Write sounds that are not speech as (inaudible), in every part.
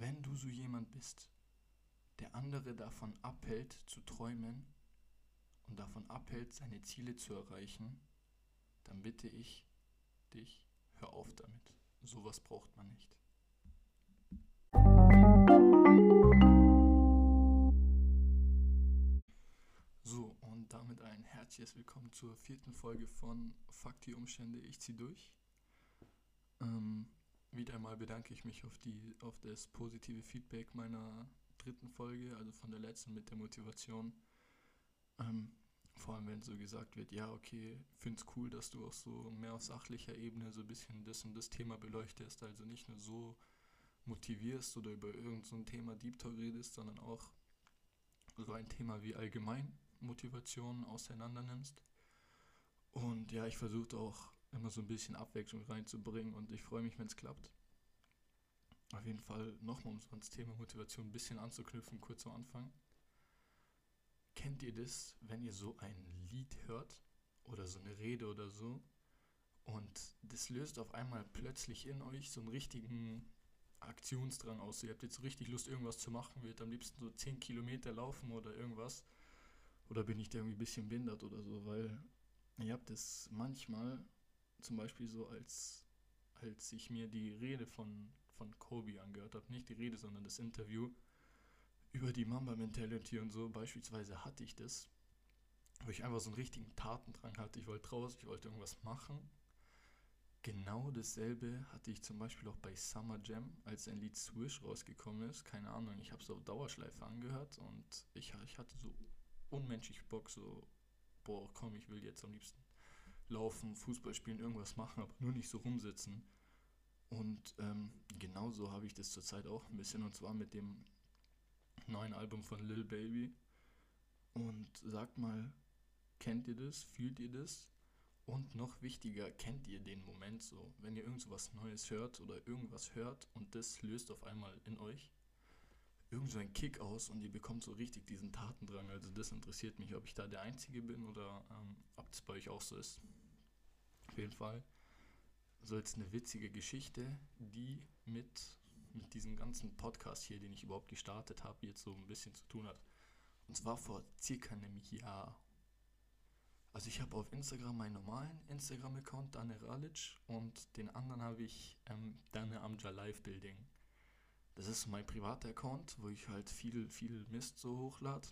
wenn du so jemand bist, der andere davon abhält zu träumen und davon abhält, seine Ziele zu erreichen, dann bitte ich dich, hör auf damit. Sowas braucht man nicht. So, und damit ein herzliches Willkommen zur vierten Folge von Fuck die Umstände, ich zieh durch. Ähm, wieder einmal bedanke ich mich auf, die, auf das positive Feedback meiner dritten Folge, also von der letzten mit der Motivation. Ähm, vor allem, wenn so gesagt wird, ja, okay, find's cool, dass du auch so mehr auf sachlicher Ebene so ein bisschen das und das Thema beleuchtest, also nicht nur so motivierst oder über irgendein so Thema Deep Talk redest, sondern auch so ein Thema wie allgemein Motivation auseinander nimmst. Und ja, ich versuche auch immer so ein bisschen Abwechslung reinzubringen und ich freue mich, wenn es klappt. Auf jeden Fall nochmal, um ans Thema Motivation ein bisschen anzuknüpfen, kurz am Anfang. Kennt ihr das, wenn ihr so ein Lied hört oder so eine Rede oder so und das löst auf einmal plötzlich in euch so einen richtigen Aktionsdrang aus. Ihr habt jetzt richtig Lust, irgendwas zu machen, wird am liebsten so 10 Kilometer laufen oder irgendwas. Oder bin ich da irgendwie ein bisschen behindert oder so, weil ihr habt es manchmal zum Beispiel so, als, als ich mir die Rede von, von Kobe angehört habe, nicht die Rede, sondern das Interview über die Mamba-Mentality und so, beispielsweise hatte ich das, wo ich einfach so einen richtigen Tatendrang hatte. Ich wollte raus, ich wollte irgendwas machen. Genau dasselbe hatte ich zum Beispiel auch bei Summer Jam, als ein Lied Swish rausgekommen ist. Keine Ahnung, ich habe es auf Dauerschleife angehört und ich, ich hatte so unmenschlich Bock, so, boah, komm, ich will jetzt am liebsten laufen, Fußball spielen, irgendwas machen, aber nur nicht so rumsitzen. Und ähm, genauso habe ich das zurzeit auch ein bisschen, und zwar mit dem neuen Album von Lil Baby. Und sagt mal, kennt ihr das? Fühlt ihr das? Und noch wichtiger, kennt ihr den Moment so, wenn ihr irgend so was Neues hört oder irgendwas hört und das löst auf einmal in euch irgend so ein Kick aus und ihr bekommt so richtig diesen Tatendrang. Also das interessiert mich, ob ich da der Einzige bin oder ähm, ob das bei euch auch so ist. Auf jeden Fall so jetzt eine witzige Geschichte, die mit mit diesem ganzen Podcast hier, den ich überhaupt gestartet habe, jetzt so ein bisschen zu tun hat. Und zwar vor circa einem Jahr. Also ich habe auf Instagram meinen normalen Instagram-Account, Dane Ralic, und den anderen habe ich ähm, Dane Amja Live Building. Das ist mein privater Account, wo ich halt viel, viel Mist so hochlade.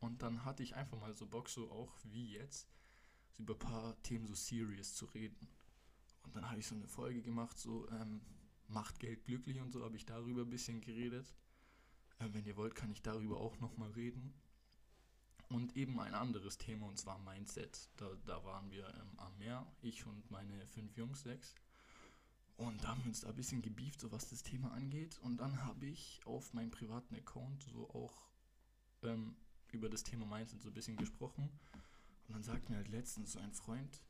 Und dann hatte ich einfach mal so Bock, so auch wie jetzt, über ein paar Themen so serious zu reden. Und dann habe ich so eine Folge gemacht, so, ähm, macht Geld glücklich und so, habe ich darüber ein bisschen geredet. Äh, wenn ihr wollt, kann ich darüber auch nochmal reden. Und eben ein anderes Thema, und zwar Mindset. Da, da waren wir ähm, am Meer, ich und meine fünf Jungs, sechs. Und da haben wir uns da ein bisschen gebieft, so was das Thema angeht. Und dann habe ich auf meinem privaten Account so auch ähm, über das Thema Mindset so ein bisschen gesprochen. Und dann sagt mir halt letztens so ein Freund,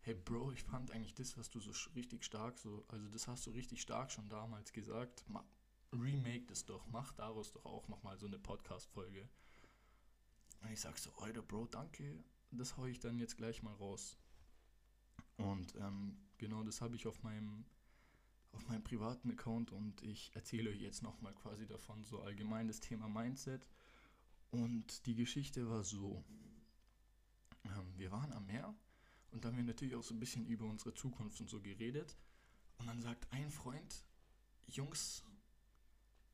hey Bro, ich fand eigentlich das, was du so richtig stark so, also das hast du richtig stark schon damals gesagt, Ma remake das doch, mach daraus doch auch nochmal so eine Podcast-Folge. Und ich sag so, Alter Bro, danke, das hau ich dann jetzt gleich mal raus. Und ähm, genau das habe ich auf meinem, auf meinem privaten Account und ich erzähle euch jetzt nochmal quasi davon, so allgemein das Thema Mindset. Und die Geschichte war so, wir waren am Meer und da haben wir natürlich auch so ein bisschen über unsere Zukunft und so geredet. Und dann sagt ein Freund, Jungs,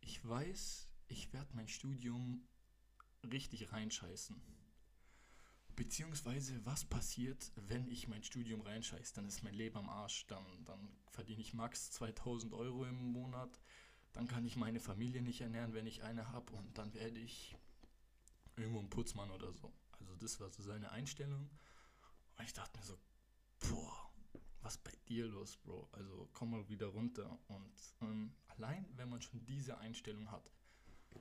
ich weiß, ich werde mein Studium richtig reinscheißen. Beziehungsweise, was passiert, wenn ich mein Studium reinscheiße? Dann ist mein Leben am Arsch. Dann, dann verdiene ich max 2000 Euro im Monat. Dann kann ich meine Familie nicht ernähren, wenn ich eine habe. Und dann werde ich irgendwo ein Putzmann oder so. Also, das war so seine Einstellung. Und ich dachte mir so, boah, was bei dir los, Bro? Also komm mal wieder runter. Und ähm, allein, wenn man schon diese Einstellung hat,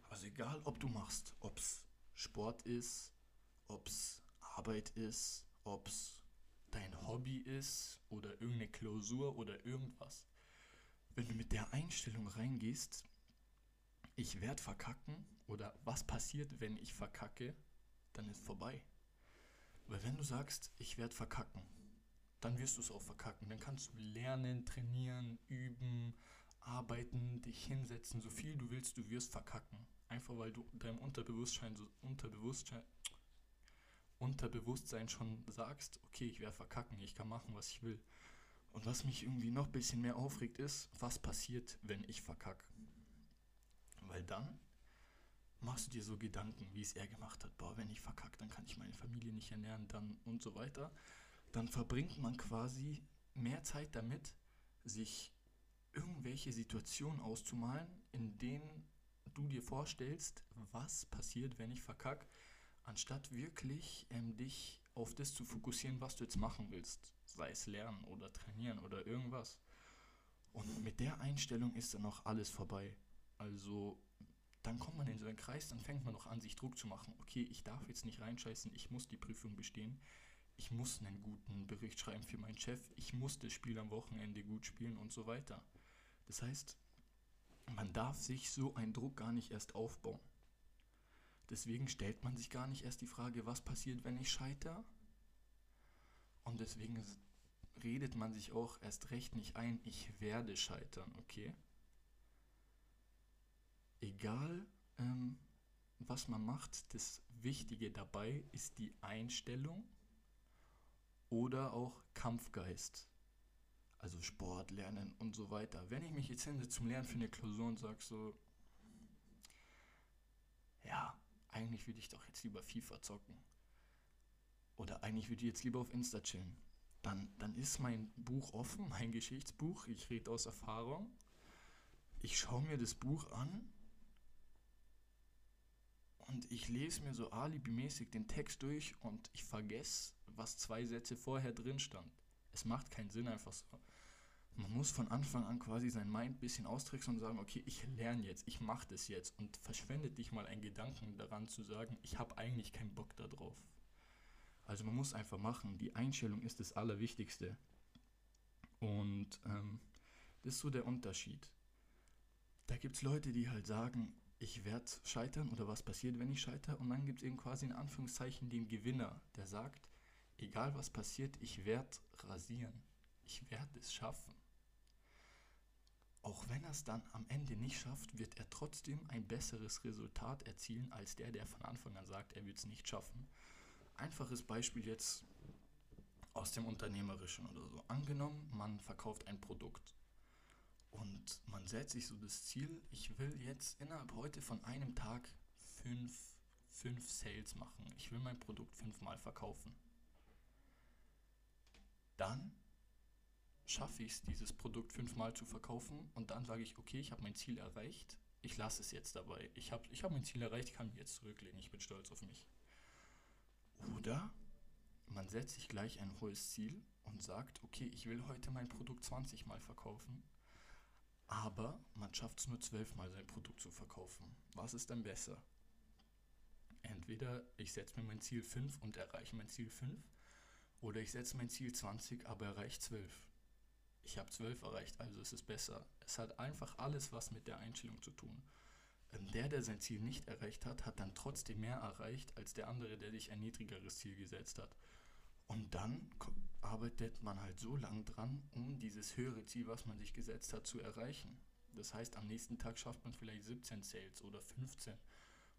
also egal, ob du machst, ob es Sport ist, ob es Arbeit ist, ob es dein Hobby ist oder irgendeine Klausur oder irgendwas. Wenn du mit der Einstellung reingehst, ich werde verkacken oder was passiert, wenn ich verkacke, dann ist vorbei. Weil wenn du sagst, ich werde verkacken, dann wirst du es auch verkacken. Dann kannst du lernen, trainieren, üben, arbeiten, dich hinsetzen, so viel du willst, du wirst verkacken. Einfach weil du deinem Unterbewusstsein so Unterbewusstsein Unterbewusstsein schon sagst, okay, ich werde verkacken, ich kann machen, was ich will. Und was mich irgendwie noch ein bisschen mehr aufregt, ist, was passiert, wenn ich verkacke. Weil dann machst du dir so Gedanken, wie es er gemacht hat. Boah, wenn ich verkacke, dann kann ich meine Familie nicht ernähren, dann und so weiter. Dann verbringt man quasi mehr Zeit damit, sich irgendwelche Situationen auszumalen, in denen du dir vorstellst, was passiert, wenn ich verkacke, anstatt wirklich ähm, dich auf das zu fokussieren, was du jetzt machen willst. Sei es lernen oder trainieren oder irgendwas. Und mit der Einstellung ist dann auch alles vorbei. Also dann kommt man in so einen Kreis, dann fängt man noch an, sich Druck zu machen. Okay, ich darf jetzt nicht reinscheißen, ich muss die Prüfung bestehen. Ich muss einen guten Bericht schreiben für meinen Chef. Ich muss das Spiel am Wochenende gut spielen und so weiter. Das heißt, man darf sich so einen Druck gar nicht erst aufbauen. Deswegen stellt man sich gar nicht erst die Frage, was passiert, wenn ich scheitere. Und deswegen redet man sich auch erst recht nicht ein, ich werde scheitern, okay? Egal, ähm, was man macht, das Wichtige dabei ist die Einstellung oder auch Kampfgeist. Also Sport, Lernen und so weiter. Wenn ich mich jetzt hinsetze zum Lernen für eine Klausur und sage so, ja, eigentlich würde ich doch jetzt lieber FIFA zocken. Oder eigentlich würde ich jetzt lieber auf Insta chillen. Dann, dann ist mein Buch offen, mein Geschichtsbuch. Ich rede aus Erfahrung. Ich schaue mir das Buch an und ich lese mir so alibimäßig den Text durch und ich vergesse, was zwei Sätze vorher drin stand. Es macht keinen Sinn einfach so. Man muss von Anfang an quasi sein Mind ein bisschen austricksen und sagen, okay, ich lerne jetzt, ich mache das jetzt und verschwendet dich mal einen Gedanken daran zu sagen, ich habe eigentlich keinen Bock darauf. Also man muss einfach machen. Die Einstellung ist das Allerwichtigste. Und ähm, das ist so der Unterschied. Da gibt es Leute, die halt sagen, ich werde scheitern oder was passiert, wenn ich scheitere. Und dann gibt es eben quasi in Anführungszeichen den Gewinner, der sagt, egal was passiert, ich werde rasieren. Ich werde es schaffen. Auch wenn er es dann am Ende nicht schafft, wird er trotzdem ein besseres Resultat erzielen als der, der von Anfang an sagt, er wird es nicht schaffen. Einfaches Beispiel jetzt aus dem Unternehmerischen oder so. Angenommen, man verkauft ein Produkt und man setzt sich so das Ziel, ich will jetzt innerhalb heute von einem Tag fünf, fünf Sales machen. Ich will mein Produkt fünfmal verkaufen. Dann schaffe ich es, dieses Produkt fünfmal zu verkaufen und dann sage ich, okay, ich habe mein Ziel erreicht, ich lasse es jetzt dabei. Ich habe ich hab mein Ziel erreicht, ich kann mich jetzt zurücklehnen, ich bin stolz auf mich. Oder man setzt sich gleich ein hohes Ziel und sagt, okay, ich will heute mein Produkt 20 Mal verkaufen, aber man schafft es nur 12 Mal sein Produkt zu verkaufen. Was ist dann besser? Entweder ich setze mir mein Ziel 5 und erreiche mein Ziel 5, oder ich setze mein Ziel 20, aber erreiche 12 ich habe zwölf erreicht, also ist es besser. Es hat einfach alles was mit der Einstellung zu tun. Ähm, der, der sein Ziel nicht erreicht hat, hat dann trotzdem mehr erreicht als der andere, der sich ein niedrigeres Ziel gesetzt hat. Und dann arbeitet man halt so lang dran, um dieses höhere Ziel, was man sich gesetzt hat, zu erreichen. Das heißt, am nächsten Tag schafft man vielleicht 17 Sales oder 15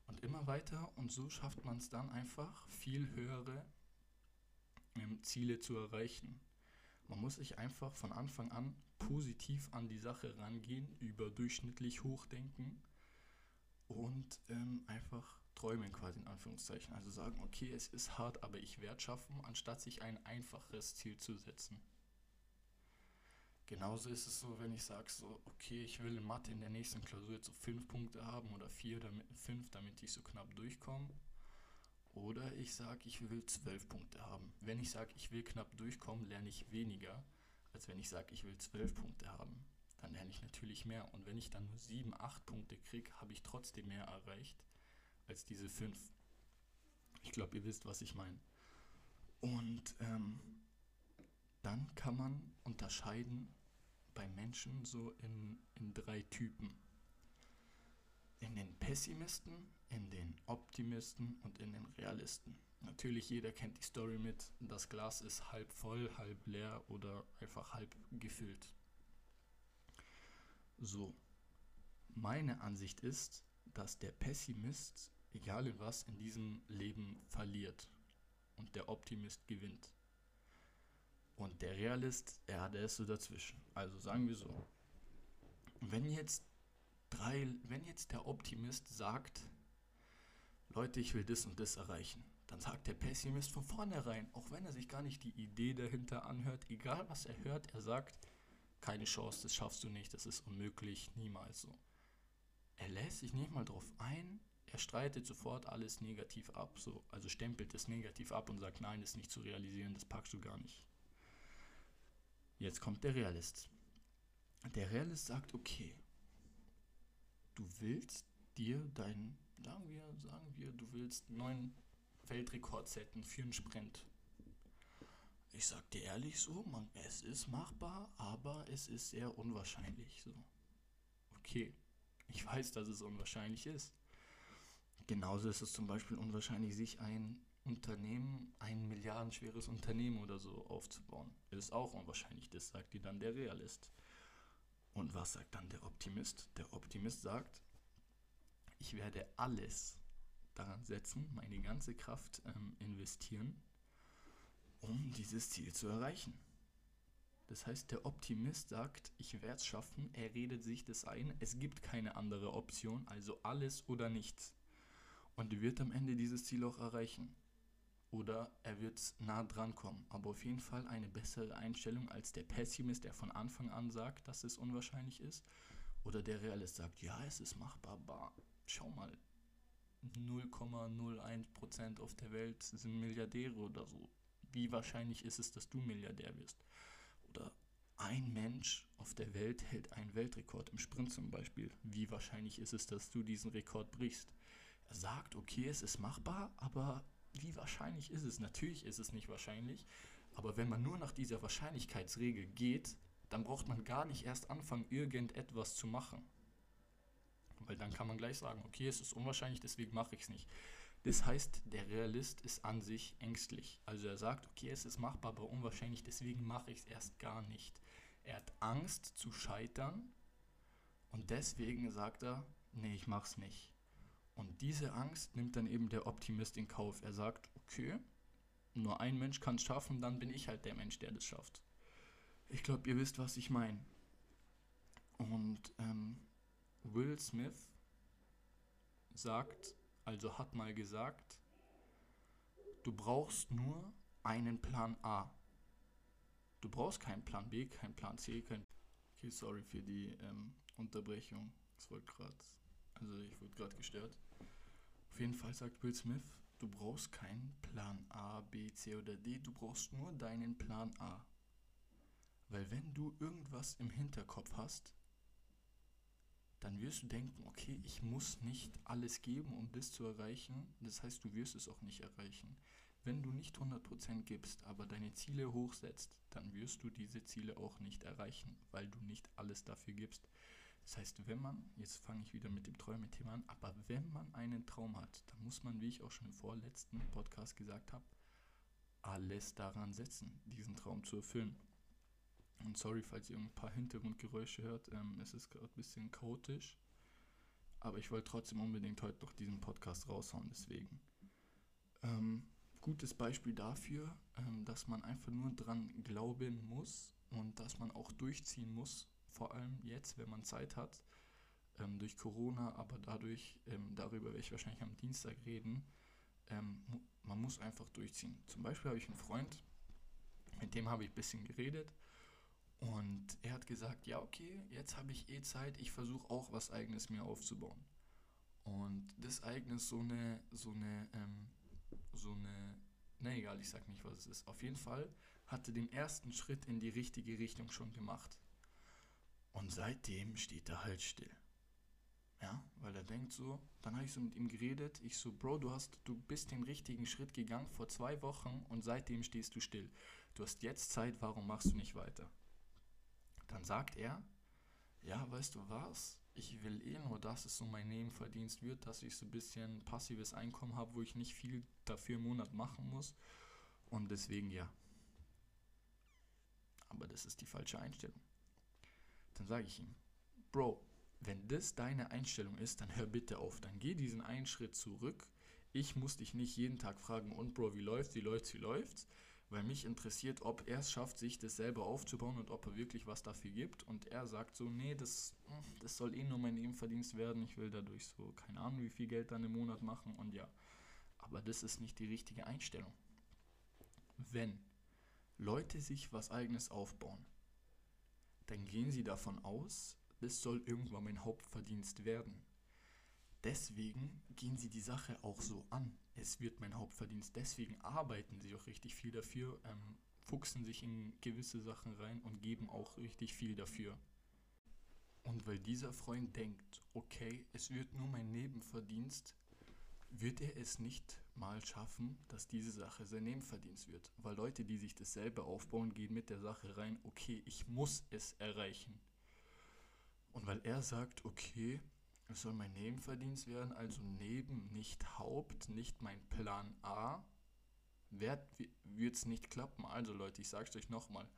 und immer weiter und so schafft man es dann einfach, viel höhere ähm, Ziele zu erreichen. Man muss sich einfach von Anfang an positiv an die Sache rangehen, überdurchschnittlich hochdenken und ähm, einfach träumen quasi in Anführungszeichen. Also sagen, okay, es ist hart, aber ich werde schaffen, anstatt sich ein einfaches Ziel zu setzen. Genauso ist es so, wenn ich sage so, okay, ich will in Mathe in der nächsten Klausur jetzt so fünf Punkte haben oder vier, damit, fünf, damit ich so knapp durchkomme. Oder ich sage, ich will zwölf Punkte haben. Wenn ich sage, ich will knapp durchkommen, lerne ich weniger, als wenn ich sage, ich will zwölf Punkte haben. Dann lerne ich natürlich mehr. Und wenn ich dann nur sieben, acht Punkte kriege, habe ich trotzdem mehr erreicht als diese fünf. Ich glaube, ihr wisst, was ich meine. Und ähm, dann kann man unterscheiden bei Menschen so in, in drei Typen. In den Pessimisten, in den Optimisten und in den Realisten. Natürlich, jeder kennt die Story mit, das Glas ist halb voll, halb leer oder einfach halb gefüllt. So. Meine Ansicht ist, dass der Pessimist, egal in was, in diesem Leben verliert und der Optimist gewinnt. Und der Realist, ja, der ist so dazwischen. Also sagen wir so, wenn jetzt drei, wenn jetzt der Optimist sagt, Leute, ich will das und das erreichen, dann sagt der Pessimist von vornherein, auch wenn er sich gar nicht die Idee dahinter anhört, egal was er hört, er sagt, keine Chance, das schaffst du nicht, das ist unmöglich, niemals so. Er lässt sich nicht mal drauf ein, er streitet sofort alles negativ ab, so, also stempelt es negativ ab und sagt, nein, das ist nicht zu realisieren, das packst du gar nicht. Jetzt kommt der Realist. Der Realist sagt, okay, du willst dir dein, sagen wir, sagen wir, du willst einen neuen Weltrekord setzen für einen Sprint. Ich sag dir ehrlich so, man, es ist machbar, aber es ist sehr unwahrscheinlich so. Okay, ich weiß, dass es unwahrscheinlich ist. Genauso ist es zum Beispiel unwahrscheinlich, sich ein Unternehmen, ein milliardenschweres Unternehmen oder so aufzubauen. Ist auch unwahrscheinlich, das sagt dir dann der Realist. Und was sagt dann der Optimist? Der Optimist sagt, ich werde alles daran setzen, meine ganze Kraft ähm, investieren, um dieses Ziel zu erreichen. Das heißt, der Optimist sagt, ich werde es schaffen, er redet sich das ein, es gibt keine andere Option, also alles oder nichts. Und er wird am Ende dieses Ziel auch erreichen. Oder er wird nah dran kommen. Aber auf jeden Fall eine bessere Einstellung als der Pessimist, der von Anfang an sagt, dass es unwahrscheinlich ist. Oder der Realist sagt, ja, es ist machbar, aber schau mal, 0,01% auf der Welt sind Milliardäre oder so. Wie wahrscheinlich ist es, dass du Milliardär wirst? Ein Mensch auf der Welt hält einen Weltrekord im Sprint zum Beispiel. Wie wahrscheinlich ist es, dass du diesen Rekord brichst? Er sagt, okay, es ist machbar, aber wie wahrscheinlich ist es? Natürlich ist es nicht wahrscheinlich, aber wenn man nur nach dieser Wahrscheinlichkeitsregel geht, dann braucht man gar nicht erst anfangen, irgendetwas zu machen. Weil dann kann man gleich sagen, okay, es ist unwahrscheinlich, deswegen mache ich es nicht. Das heißt, der Realist ist an sich ängstlich. Also er sagt, okay, es ist machbar, aber unwahrscheinlich, deswegen mache ich es erst gar nicht. Er hat Angst zu scheitern und deswegen sagt er, nee, ich mache es nicht. Und diese Angst nimmt dann eben der Optimist in Kauf. Er sagt, okay, nur ein Mensch kann es schaffen, dann bin ich halt der Mensch, der das schafft. Ich glaube, ihr wisst, was ich meine. Und ähm, Will Smith sagt, also hat mal gesagt, du brauchst nur einen Plan A. Du brauchst keinen Plan B, keinen Plan C, kein... Okay, sorry für die ähm, Unterbrechung. Das wollte gerade, also ich wurde gerade gestört. Auf jeden Fall sagt Will Smith, du brauchst keinen Plan A, B, C oder D, du brauchst nur deinen Plan A. Weil wenn du irgendwas im Hinterkopf hast, dann wirst du denken, okay, ich muss nicht alles geben, um das zu erreichen. Das heißt, du wirst es auch nicht erreichen. Wenn du nicht 100% gibst, aber deine Ziele hochsetzt, dann wirst du diese Ziele auch nicht erreichen, weil du nicht alles dafür gibst. Das heißt, wenn man, jetzt fange ich wieder mit dem Träume-Thema an, aber wenn man einen Traum hat, dann muss man, wie ich auch schon im vorletzten Podcast gesagt habe, alles daran setzen, diesen Traum zu erfüllen. Und sorry, falls ihr ein paar Hintergrundgeräusche hört, ähm, es ist gerade ein bisschen chaotisch. Aber ich wollte trotzdem unbedingt heute noch diesen Podcast raushauen, deswegen. Ähm, gutes Beispiel dafür, ähm, dass man einfach nur dran glauben muss und dass man auch durchziehen muss, vor allem jetzt, wenn man Zeit hat, ähm, durch Corona, aber dadurch, ähm, darüber werde ich wahrscheinlich am Dienstag reden, man muss einfach durchziehen. Zum Beispiel habe ich einen Freund, mit dem habe ich ein bisschen geredet und er hat gesagt, ja, okay, jetzt habe ich eh Zeit, ich versuche auch was eigenes mir aufzubauen. Und das eigene ist so eine, so eine, so eine, ne, egal, ich sag nicht, was es ist. Auf jeden Fall hatte den ersten Schritt in die richtige Richtung schon gemacht. Und seitdem steht er halt still. Ja, weil er denkt so, dann habe ich so mit ihm geredet, ich so, Bro, du hast, du bist den richtigen Schritt gegangen vor zwei Wochen und seitdem stehst du still. Du hast jetzt Zeit, warum machst du nicht weiter? Dann sagt er, ja, weißt du was? Ich will eh nur, dass es so mein Nebenverdienst wird, dass ich so ein bisschen passives Einkommen habe, wo ich nicht viel dafür im Monat machen muss. Und deswegen ja. Aber das ist die falsche Einstellung. Dann sage ich ihm, Bro, Wenn das deine Einstellung ist, dann hör bitte auf. Dann geh diesen einen Schritt zurück. Ich muss dich nicht jeden Tag fragen, und Bro, wie läuft's, wie läuft's, wie läuft's? Weil mich interessiert, ob er es schafft, sich das selber aufzubauen und ob er wirklich was dafür gibt. Und er sagt so, nee, das, das soll eh nur mein Nebenverdienst werden. Ich will dadurch so, keine Ahnung, wie viel Geld dann im Monat machen. Und ja, aber das ist nicht die richtige Einstellung. Wenn Leute sich was eigenes aufbauen, dann gehen sie davon aus, das soll irgendwann mein Hauptverdienst werden. Deswegen gehen sie die Sache auch so an. Es wird mein Hauptverdienst. Deswegen arbeiten sie auch richtig viel dafür, ähm, fuchsen sich in gewisse Sachen rein und geben auch richtig viel dafür. Und weil dieser Freund denkt, okay, es wird nur mein Nebenverdienst, wird er es nicht mal schaffen, dass diese Sache sein Nebenverdienst wird. Weil Leute, die sich das selber aufbauen, gehen mit der Sache rein, okay, ich muss es erreichen. Und weil er sagt, okay, es soll mein Nebenverdienst werden, also neben, nicht Haupt, nicht mein Plan A, wird es nicht klappen. Also Leute, ich sage es euch nochmal.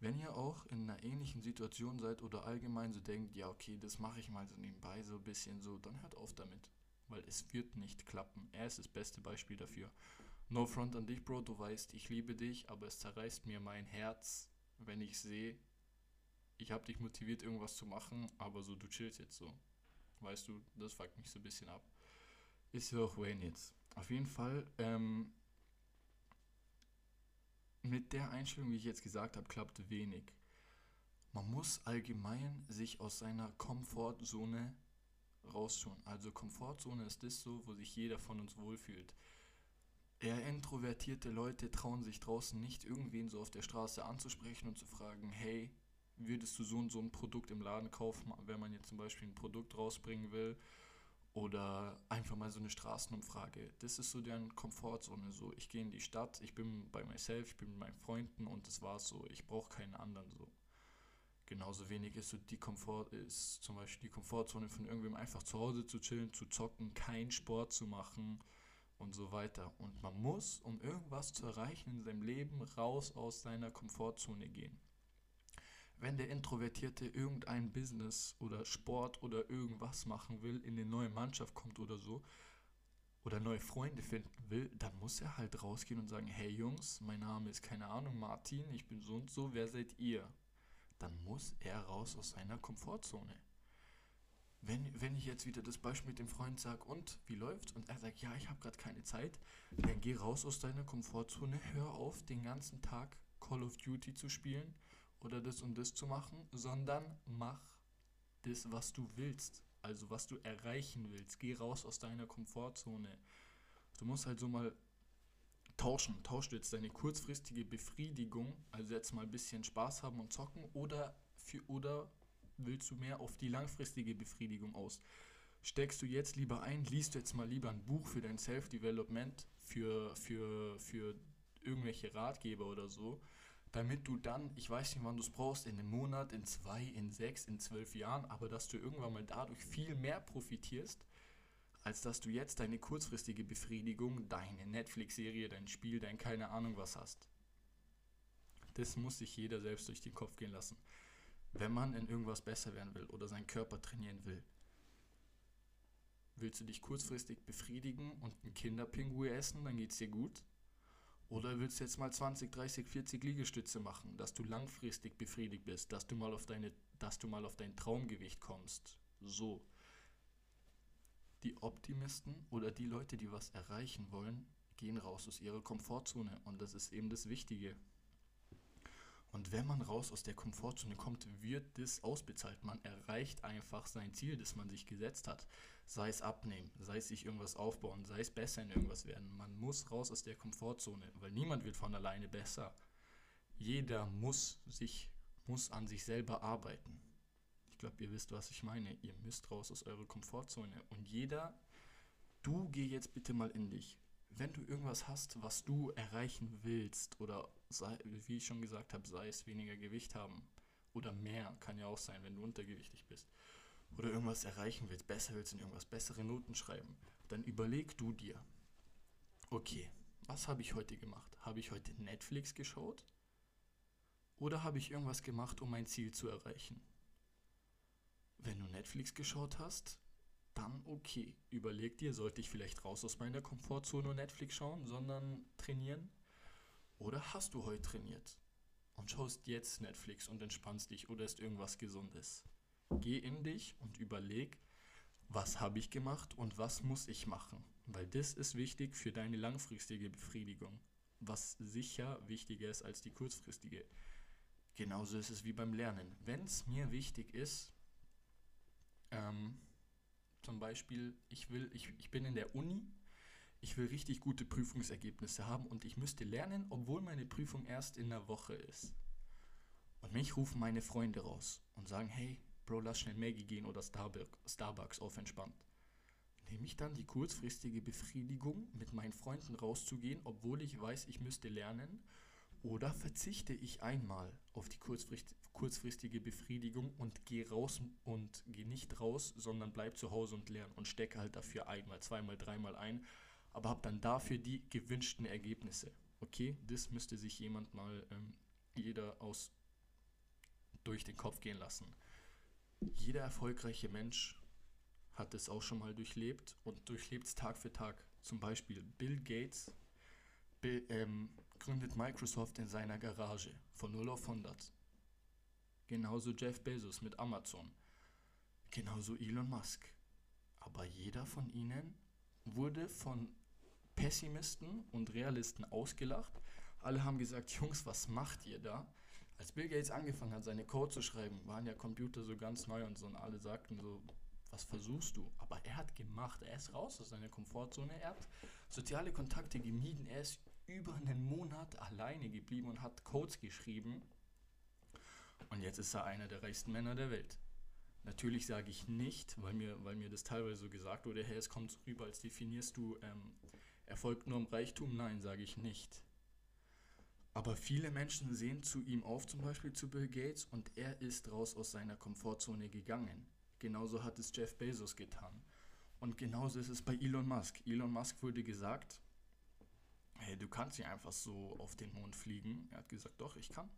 Wenn ihr auch in einer ähnlichen Situation seid oder allgemein so denkt, ja okay, das mache ich mal so nebenbei so ein bisschen so, dann hört auf damit. Weil es wird nicht klappen. Er ist das beste Beispiel dafür. No front an dich, Bro, du weißt, ich liebe dich, aber es zerreißt mir mein Herz, wenn ich sehe, ich habe dich motiviert, irgendwas zu machen, aber so, du chillst jetzt so. Weißt du, das fuckt mich so ein bisschen ab. Ist ja auch Wayne jetzt. Auf jeden Fall, ähm, mit der Einstellung, wie ich jetzt gesagt habe, klappt wenig. Man muss allgemein sich aus seiner Komfortzone rausschauen. Also Komfortzone ist das so, wo sich jeder von uns wohlfühlt. Eher introvertierte Leute trauen sich draußen nicht, irgendwen so auf der Straße anzusprechen und zu fragen, hey, würdest du so und so ein Produkt im Laden kaufen, wenn man jetzt zum Beispiel ein Produkt rausbringen will oder einfach mal so eine Straßenumfrage. Das ist so deren Komfortzone. So, ich gehe in die Stadt, ich bin bei myself, ich bin mit meinen Freunden und das war's so. Ich brauche keinen anderen so. Genauso wenig ist so die Komfort ist zum Beispiel die Komfortzone von irgendwem einfach zu Hause zu chillen, zu zocken, keinen Sport zu machen und so weiter. Und man muss, um irgendwas zu erreichen in seinem Leben, raus aus seiner Komfortzone gehen wenn der Introvertierte irgendein Business oder Sport oder irgendwas machen will, in eine neue Mannschaft kommt oder so, oder neue Freunde finden will, dann muss er halt rausgehen und sagen, hey Jungs, mein Name ist keine Ahnung, Martin, ich bin so und so, wer seid ihr? Dann muss er raus aus seiner Komfortzone. Wenn, wenn ich jetzt wieder das Beispiel mit dem Freund sage, und wie läuft's? Und er sagt, ja, ich habe gerade keine Zeit, dann geh raus aus deiner Komfortzone, hör auf, den ganzen Tag Call of Duty zu spielen oder das und das zu machen, sondern mach das, was du willst. Also was du erreichen willst. Geh raus aus deiner Komfortzone. Du musst halt so mal tauschen. Tauschst du jetzt deine kurzfristige Befriedigung, also jetzt mal ein bisschen Spaß haben und zocken, oder, für, oder willst du mehr auf die langfristige Befriedigung aus? Steckst du jetzt lieber ein, liest du jetzt mal lieber ein Buch für dein Self-Development, für, für, für irgendwelche Ratgeber oder so, damit du dann, ich weiß nicht, wann du es brauchst, in einem Monat, in zwei, in sechs, in zwölf Jahren, aber dass du irgendwann mal dadurch viel mehr profitierst, als dass du jetzt deine kurzfristige Befriedigung, deine Netflix-Serie, dein Spiel, dein keine Ahnung was hast. Das muss sich jeder selbst durch den Kopf gehen lassen. Wenn man in irgendwas besser werden will oder seinen Körper trainieren will, willst du dich kurzfristig befriedigen und einen Kinderpinguin essen, dann geht es dir gut. Oder willst du jetzt mal 20, 30, 40 Liegestütze machen, dass du langfristig befriedigt bist, dass du mal auf deine, dass du mal auf dein Traumgewicht kommst? So. Die Optimisten oder die Leute, die was erreichen wollen, gehen raus aus ihrer Komfortzone und das ist eben das Wichtige. Und wenn man raus aus der Komfortzone kommt, wird das ausbezahlt. Man erreicht einfach sein Ziel, das man sich gesetzt hat. Sei es abnehmen, sei es sich irgendwas aufbauen, sei es besser in irgendwas werden. Man muss raus aus der Komfortzone, weil niemand wird von alleine besser. Jeder muss sich, muss an sich selber arbeiten. Ich glaube, ihr wisst, was ich meine. Ihr müsst raus aus eurer Komfortzone. Und jeder, du geh jetzt bitte mal in dich. Wenn du irgendwas hast, was du erreichen willst, oder sei, wie ich schon gesagt habe, sei es weniger Gewicht haben oder mehr, kann ja auch sein, wenn du untergewichtig bist oder irgendwas erreichen willst, besser willst in irgendwas, bessere Noten schreiben, dann überleg du dir, okay, was habe ich heute gemacht? Habe ich heute Netflix geschaut? Oder habe ich irgendwas gemacht, um mein Ziel zu erreichen? wenn du Netflix geschaut hast, dann okay. Überleg dir, sollte ich vielleicht raus aus meiner Komfortzone und Netflix schauen, sondern trainieren? Oder hast du heute trainiert und schaust jetzt Netflix und entspannst dich oder ist irgendwas Gesundes? Geh in dich und überleg, was habe ich gemacht und was muss ich machen? Weil das ist wichtig für deine langfristige Befriedigung, was sicher wichtiger ist als die kurzfristige. Genauso ist es wie beim Lernen. Wenn es mir wichtig ist, ähm, zum Beispiel, ich will, ich, ich bin in der Uni, ich will richtig gute Prüfungsergebnisse haben und ich müsste lernen, obwohl meine Prüfung erst in der Woche ist. Und mich rufen meine Freunde raus und sagen, hey, Bro, lass schnell Maggie gehen oder Starbucks auf entspannt. Nehme ich dann die kurzfristige Befriedigung, mit meinen Freunden rauszugehen, obwohl ich weiß, ich müsste lernen? Oder verzichte ich einmal auf die kurzfristige Befriedigung und gehe raus und gehe nicht raus, sondern bleib zu Hause und lerne und stecke halt dafür einmal, zweimal, dreimal ein, aber habe dann dafür die gewünschten Ergebnisse. Okay, das müsste sich jemand mal, ähm, jeder aus durch den Kopf gehen lassen. Jeder erfolgreiche Mensch hat es auch schon mal durchlebt und durchlebt es Tag für Tag. Zum Beispiel Bill Gates Bill, ähm, gründet Microsoft in seiner Garage von 0 auf 100. Genauso Jeff Bezos mit Amazon. Genauso Elon Musk. Aber jeder von ihnen wurde von Pessimisten und Realisten ausgelacht. Alle haben gesagt, (laughs) Jungs, was macht ihr da? Als Bill Gates angefangen hat, seine Code zu schreiben, waren ja Computer so ganz neu und so und alle sagten so, was versuchst du? Aber er hat gemacht, er ist raus aus seiner Komfortzone, er hat soziale Kontakte gemieden, er ist über einen Monat alleine geblieben und hat Codes geschrieben. Und jetzt ist er einer der reichsten Männer der Welt. Natürlich sage ich nicht, weil mir, weil mir das teilweise so gesagt wurde, hey, es kommt so rüber, als definierst du ähm, Erfolg nur im Reichtum. Nein, sage ich nicht. Aber viele Menschen sehen zu ihm auf, zum Beispiel zu Bill Gates, und er ist raus aus seiner Komfortzone gegangen. Genauso hat es Jeff Bezos getan. Und genauso ist es bei Elon Musk. Elon Musk wurde gesagt, hey, du kannst nicht einfach so auf den Mond fliegen. Er hat gesagt, doch, ich kann.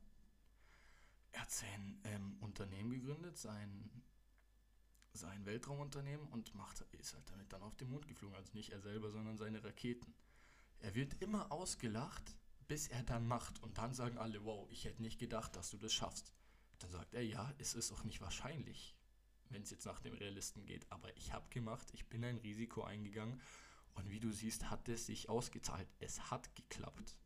Er hat sein ähm, Unternehmen gegründet, sein, sein Weltraumunternehmen und macht, ist halt damit dann auf den Mond geflogen. Also nicht er selber, sondern seine Raketen. Er wird immer ausgelacht, bis er dann macht. Und dann sagen alle, wow, ich hätte nicht gedacht, dass du das schaffst. Dann sagt er, ja, es ist auch nicht wahrscheinlich, wenn es jetzt nach dem Realisten geht. Aber ich habe gemacht, ich bin ein Risiko eingegangen und wie du siehst, hat es sich ausgezahlt. Es hat geklappt.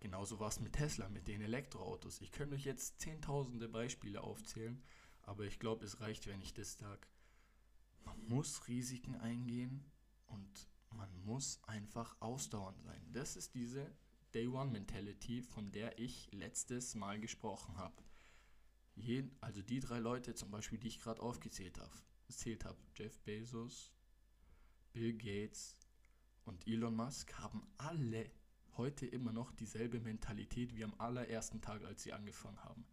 Genauso war es mit Tesla, mit den Elektroautos. Ich könnte euch jetzt zehntausende Beispiele aufzählen, aber ich glaube, es reicht, wenn ich das sage. Man muss Risiken eingehen und man muss einfach ausdauernd sein. Das ist diese Day One Mentality, von der ich letztes Mal gesprochen habe. Also die drei Leute zum Beispiel, die ich gerade aufgezählt habe. Jeff Bezos, Bill Gates und Elon Musk haben alle heute immer noch dieselbe Mentalität wie am allerersten Tag, als sie angefangen haben.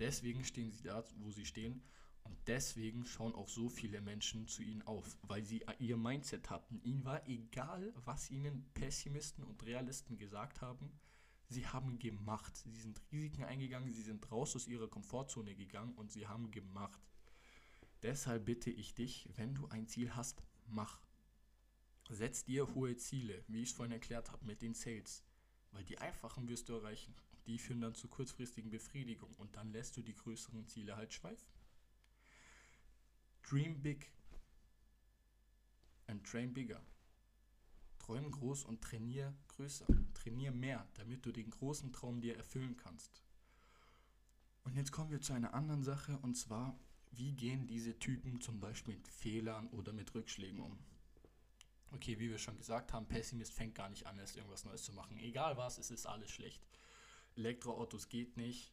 Deswegen stehen sie da, wo sie stehen und deswegen schauen auch so viele Menschen zu ihnen auf, weil sie ihr Mindset hatten. Ihnen war egal, was ihnen Pessimisten und Realisten gesagt haben. Sie haben gemacht. Sie sind Risiken eingegangen, sie sind raus aus ihrer Komfortzone gegangen und sie haben gemacht. Deshalb bitte ich dich, wenn du ein Ziel hast, mach. Setz dir hohe Ziele, wie ich es vorhin erklärt habe, mit den Sales. Weil die einfachen wirst du erreichen. Die führen dann zu kurzfristigen Befriedigung und dann lässt du die größeren Ziele halt schweifen. Dream big and train bigger. Träum groß und trainier größer. Trainier mehr, damit du den großen Traum dir erfüllen kannst. Und jetzt kommen wir zu einer anderen Sache und zwar, wie gehen diese Typen zum Beispiel mit Fehlern oder mit Rückschlägen um? Okay, wie wir schon gesagt haben, Pessimist fängt gar nicht an, erst irgendwas Neues zu machen. Egal was, es ist alles schlecht. Elektroautos geht nicht.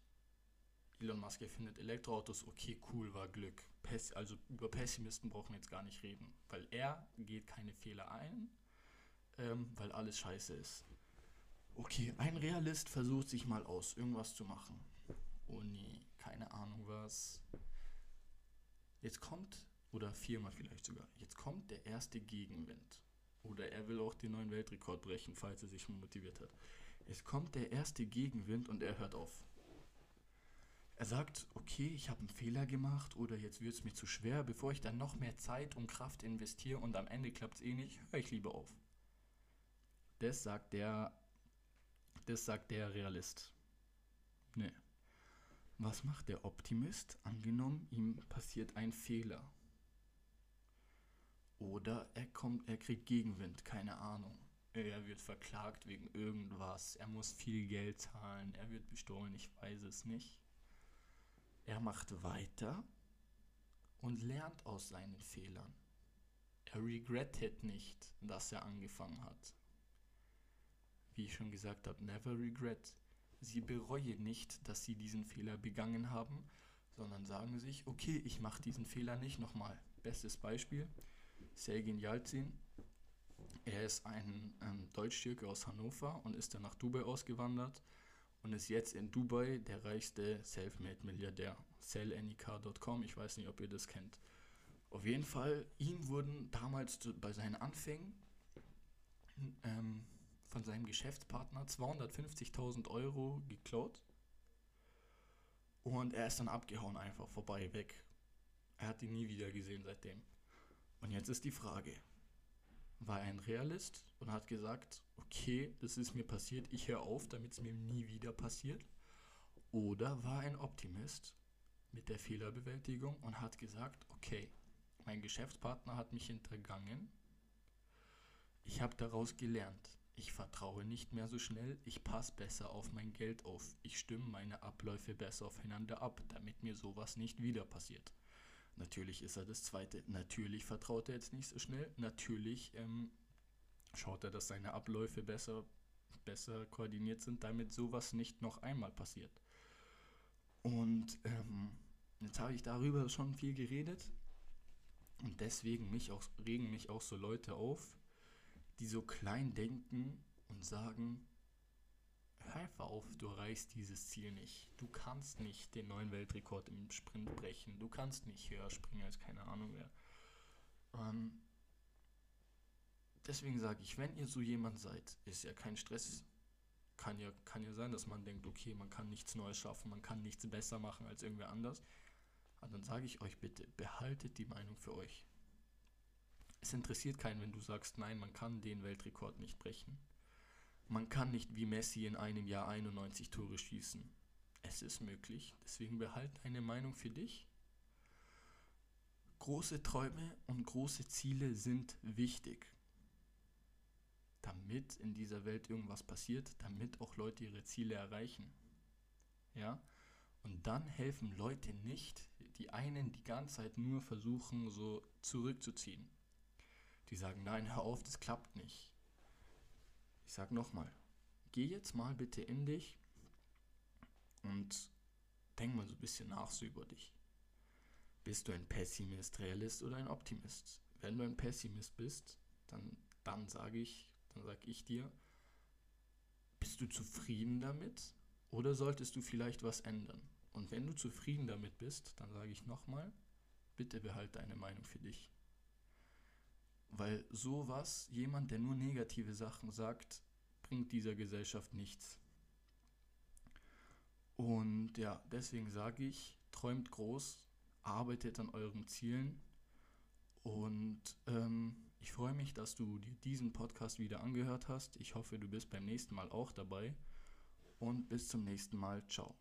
Elon Musk erfindet Elektroautos, okay, cool, war Glück. Pes also über Pessimisten brauchen wir jetzt gar nicht reden, weil er geht keine Fehler ein, ähm, weil alles scheiße ist. Okay, ein Realist versucht sich mal aus, irgendwas zu machen. Uni, keine Ahnung was. Jetzt kommt, oder viermal vielleicht sogar, jetzt kommt der erste Gegenwind. Oder er will auch den neuen Weltrekord brechen, falls er sich motiviert hat. Es kommt der erste Gegenwind und er hört auf. Er sagt, okay, ich habe einen Fehler gemacht oder jetzt wird es mir zu schwer, bevor ich dann noch mehr Zeit und Kraft investiere und am Ende klappt es eh nicht, höre ich lieber auf. Das sagt der, das sagt der Realist. Nee. Was macht der Optimist? Angenommen, ihm passiert ein Fehler. Oder er kommt, er kriegt Gegenwind, keine Ahnung. Er wird verklagt wegen irgendwas, er muss viel Geld zahlen, er wird bestohlen, ich weiß es nicht. Er macht weiter und lernt aus seinen Fehlern. Er regrettet nicht, dass er angefangen hat. Wie ich schon gesagt habe, never regret. Sie bereuen nicht, dass sie diesen Fehler begangen haben, sondern sagen sich, okay, ich mache diesen Fehler nicht nochmal. Bestes Beispiel, Sergin Yalzin. Er ist ein ähm, Deutsch-Türke aus Hannover und ist dann nach Dubai ausgewandert und ist jetzt in Dubai der reichste Selfmade-Milliardär. Sellnik.com, ich weiß nicht, ob ihr das kennt. Auf jeden Fall, ihm wurden damals bei seinen Anfängen ähm, von seinem Geschäftspartner 250.000 Euro geklaut. Und er ist dann abgehauen, einfach vorbei, weg. Er hat ihn nie wieder gesehen seitdem. Und jetzt ist die Frage, war ein Realist und hat gesagt, okay, das ist mir passiert, ich höre auf, damit es mir nie wieder passiert? Oder war ein Optimist mit der Fehlerbewältigung und hat gesagt, okay, mein Geschäftspartner hat mich hintergangen, ich habe daraus gelernt, ich vertraue nicht mehr so schnell, ich passe besser auf mein Geld auf, ich stimme meine Abläufe besser aufeinander ab, damit mir sowas nicht wieder passiert. Natürlich ist er das Zweite. Natürlich vertraut er jetzt nicht so schnell. Natürlich ähm, schaut er, dass seine Abläufe besser, besser koordiniert sind, damit sowas nicht noch einmal passiert. Und ähm, jetzt habe ich darüber schon viel geredet. Und deswegen mich auch, regen mich auch so Leute auf, die so klein denken und sagen, einfach auf, du erreichst dieses Ziel nicht. Du kannst nicht den neuen Weltrekord im Sprint brechen. Du kannst nicht höher springen als keine Ahnung wer. Ähm, deswegen sage ich, wenn ihr so jemand seid, ist ja kein Stress. Kann ja, kann ja sein, dass man denkt, okay, man kann nichts Neues schaffen, man kann nichts besser machen als irgendwer anders. Aber dann sage ich euch bitte, behaltet die Meinung für euch. Es interessiert keinen, wenn du sagst, nein, man kann den Weltrekord nicht brechen. Man kann nicht wie Messi in einem Jahr 91 Tore schießen. Es ist möglich, deswegen behalte eine Meinung für dich. Große Träume und große Ziele sind wichtig, damit in dieser Welt irgendwas passiert, damit auch Leute ihre Ziele erreichen. Ja? Und dann helfen Leute nicht, die einen die ganze Zeit nur versuchen, so zurückzuziehen. Die sagen, nein, hör auf, das klappt nicht. Ich sag nochmal, geh jetzt mal bitte in dich und denk mal so ein bisschen nach so über dich. Bist du ein Pessimist, Realist oder ein Optimist? Wenn du ein Pessimist bist, dann, dann sage ich, dann sage ich dir, bist du zufrieden damit oder solltest du vielleicht was ändern? Und wenn du zufrieden damit bist, dann sage ich nochmal, bitte behalte deine Meinung für dich. Weil sowas, jemand, der nur negative Sachen sagt, bringt dieser Gesellschaft nichts. Und ja, deswegen sage ich, träumt groß, arbeitet an euren Zielen und ähm, ich freue mich, dass du dir diesen Podcast wieder angehört hast. Ich hoffe, du bist beim nächsten Mal auch dabei und bis zum nächsten Mal. Ciao.